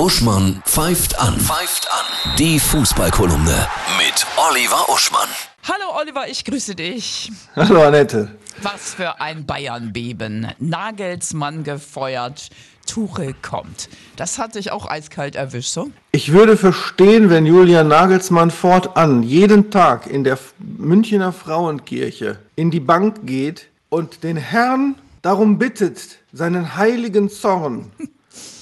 Uschmann pfeift an. Pfeift an. Die Fußballkolumne mit Oliver Uschmann. Hallo Oliver, ich grüße dich. Hallo Annette. Was für ein Bayernbeben. Nagelsmann gefeuert. Tuchel kommt. Das hat dich auch eiskalt erwischt, so? Ich würde verstehen, wenn Julian Nagelsmann fortan jeden Tag in der Münchner Frauenkirche in die Bank geht und den Herrn darum bittet, seinen heiligen Zorn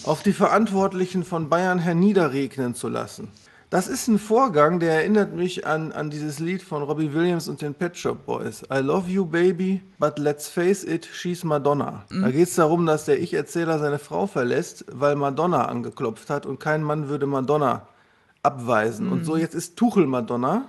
auf die Verantwortlichen von Bayern herniederregnen zu lassen. Das ist ein Vorgang, der erinnert mich an, an dieses Lied von Robbie Williams und den Pet Shop Boys. I love you, baby, but let's face it, she's Madonna. Mhm. Da geht es darum, dass der Ich-Erzähler seine Frau verlässt, weil Madonna angeklopft hat und kein Mann würde Madonna abweisen. Mhm. Und so jetzt ist Tuchel Madonna.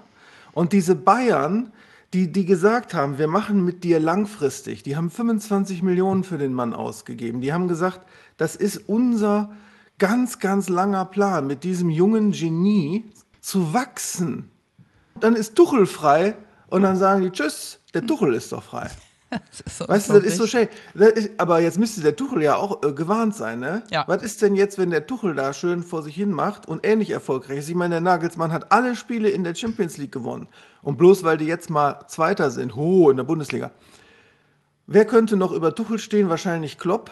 Und diese Bayern, die, die gesagt haben, wir machen mit dir langfristig, die haben 25 Millionen für den Mann ausgegeben. Die haben gesagt, das ist unser ganz, ganz langer Plan, mit diesem jungen Genie zu wachsen. Dann ist Tuchel frei und dann sagen die, tschüss, der Tuchel ist doch frei. Weißt du, das ist so schön. aber jetzt müsste der Tuchel ja auch äh, gewarnt sein, ne? Ja. Was ist denn jetzt, wenn der Tuchel da schön vor sich hin macht und ähnlich erfolgreich ist? Ich meine, der Nagelsmann hat alle Spiele in der Champions League gewonnen. Und bloß weil die jetzt mal Zweiter sind, ho, in der Bundesliga. Wer könnte noch über Tuchel stehen? Wahrscheinlich Klopp.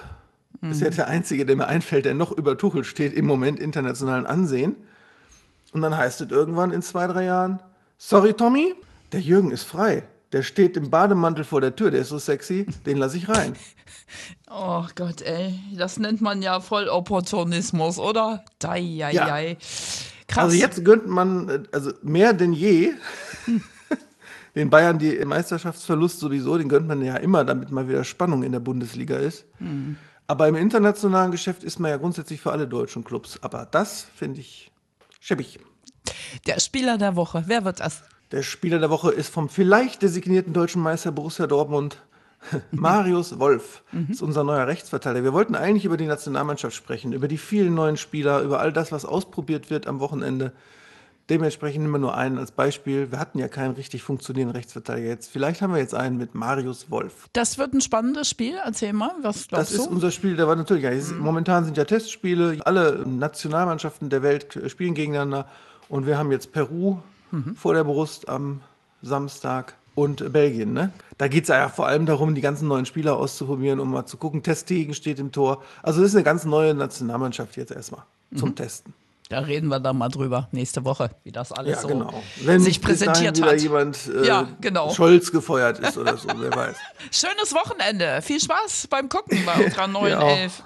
Mhm. Ist ja der Einzige, der mir einfällt, der noch über Tuchel steht im Moment internationalen Ansehen. Und dann heißt es irgendwann in zwei, drei Jahren, sorry Tommy, der Jürgen ist frei. Der steht im Bademantel vor der Tür, der ist so sexy, den lasse ich rein. Oh Gott, ey, das nennt man ja Vollopportunismus, oder? Dai, ja. Krass. Also jetzt gönnt man, also mehr denn je, den Bayern die Meisterschaftsverlust sowieso, den gönnt man ja immer, damit mal wieder Spannung in der Bundesliga ist. Mhm. Aber im internationalen Geschäft ist man ja grundsätzlich für alle deutschen Clubs. Aber das finde ich schäbig. Der Spieler der Woche, wer wird das? Der Spieler der Woche ist vom vielleicht designierten deutschen Meister Borussia Dortmund Marius Wolf mhm. ist unser neuer Rechtsverteidiger. Wir wollten eigentlich über die Nationalmannschaft sprechen, über die vielen neuen Spieler, über all das, was ausprobiert wird am Wochenende. Dementsprechend nehmen wir nur einen als Beispiel. Wir hatten ja keinen richtig funktionierenden Rechtsverteidiger jetzt. Vielleicht haben wir jetzt einen mit Marius Wolf. Das wird ein spannendes Spiel. Erzähl mal, was glaubst das du? Das ist unser Spiel, der war natürlich, ja, mhm. momentan sind ja Testspiele. Alle Nationalmannschaften der Welt spielen gegeneinander. Und wir haben jetzt Peru mhm. vor der Brust am Samstag und Belgien. Ne? Da geht es ja vor allem darum, die ganzen neuen Spieler auszuprobieren, um mal zu gucken. Testegen steht im Tor. Also das ist eine ganz neue Nationalmannschaft jetzt erstmal zum mhm. Testen. Da reden wir dann mal drüber nächste Woche, wie das alles ja, so genau. Wenn sich präsentiert hat. Jemand äh, ja, genau. Scholz gefeuert ist oder so, wer weiß. Schönes Wochenende. Viel Spaß beim Gucken bei unserer neuen Elf.